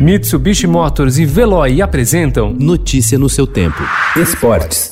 Mitsubishi Motors e Veloy apresentam Notícia no seu tempo. Esportes.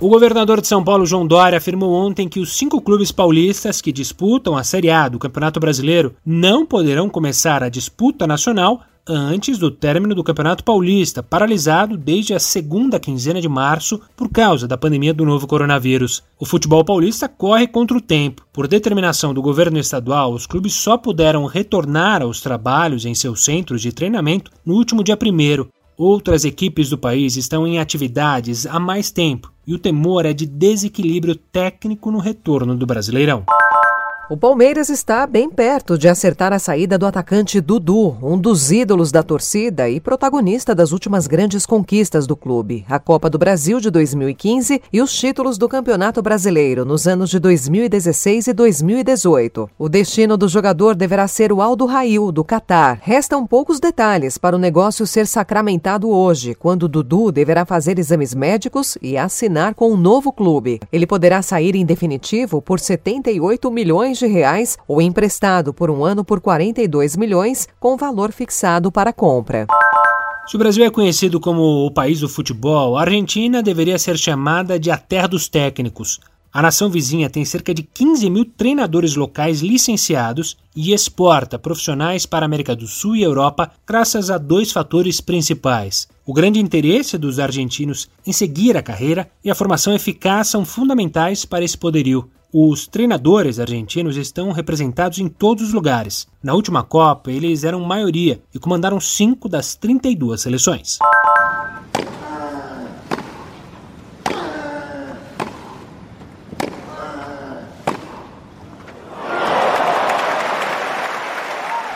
O governador de São Paulo, João Dória, afirmou ontem que os cinco clubes paulistas que disputam a Série A do Campeonato Brasileiro não poderão começar a disputa nacional antes do término do Campeonato Paulista, paralisado desde a segunda quinzena de março por causa da pandemia do novo coronavírus. O futebol paulista corre contra o tempo. Por determinação do governo estadual, os clubes só puderam retornar aos trabalhos em seus centros de treinamento no último dia 1. Outras equipes do país estão em atividades há mais tempo e o temor é de desequilíbrio técnico no retorno do Brasileirão. O Palmeiras está bem perto de acertar a saída do atacante Dudu, um dos ídolos da torcida e protagonista das últimas grandes conquistas do clube, a Copa do Brasil de 2015 e os títulos do Campeonato Brasileiro nos anos de 2016 e 2018. O destino do jogador deverá ser o Aldo Rail, do Catar. Restam poucos detalhes para o negócio ser sacramentado hoje, quando Dudu deverá fazer exames médicos e assinar com um novo clube. Ele poderá sair em definitivo por 78 milhões de reais ou emprestado por um ano por 42 milhões, com valor fixado para compra. Se o Brasil é conhecido como o país do futebol, a Argentina deveria ser chamada de a terra dos técnicos. A nação vizinha tem cerca de 15 mil treinadores locais licenciados e exporta profissionais para a América do Sul e Europa graças a dois fatores principais. O grande interesse dos argentinos em seguir a carreira e a formação eficaz são fundamentais para esse poderio. Os treinadores argentinos estão representados em todos os lugares. Na última Copa, eles eram maioria e comandaram cinco das 32 seleções.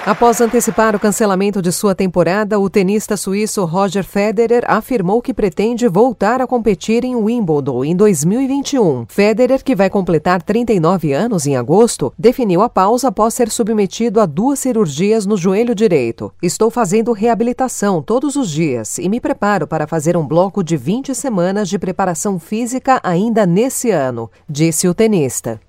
Após antecipar o cancelamento de sua temporada, o tenista suíço Roger Federer afirmou que pretende voltar a competir em Wimbledon em 2021. Federer, que vai completar 39 anos em agosto, definiu a pausa após ser submetido a duas cirurgias no joelho direito. Estou fazendo reabilitação todos os dias e me preparo para fazer um bloco de 20 semanas de preparação física ainda nesse ano, disse o tenista.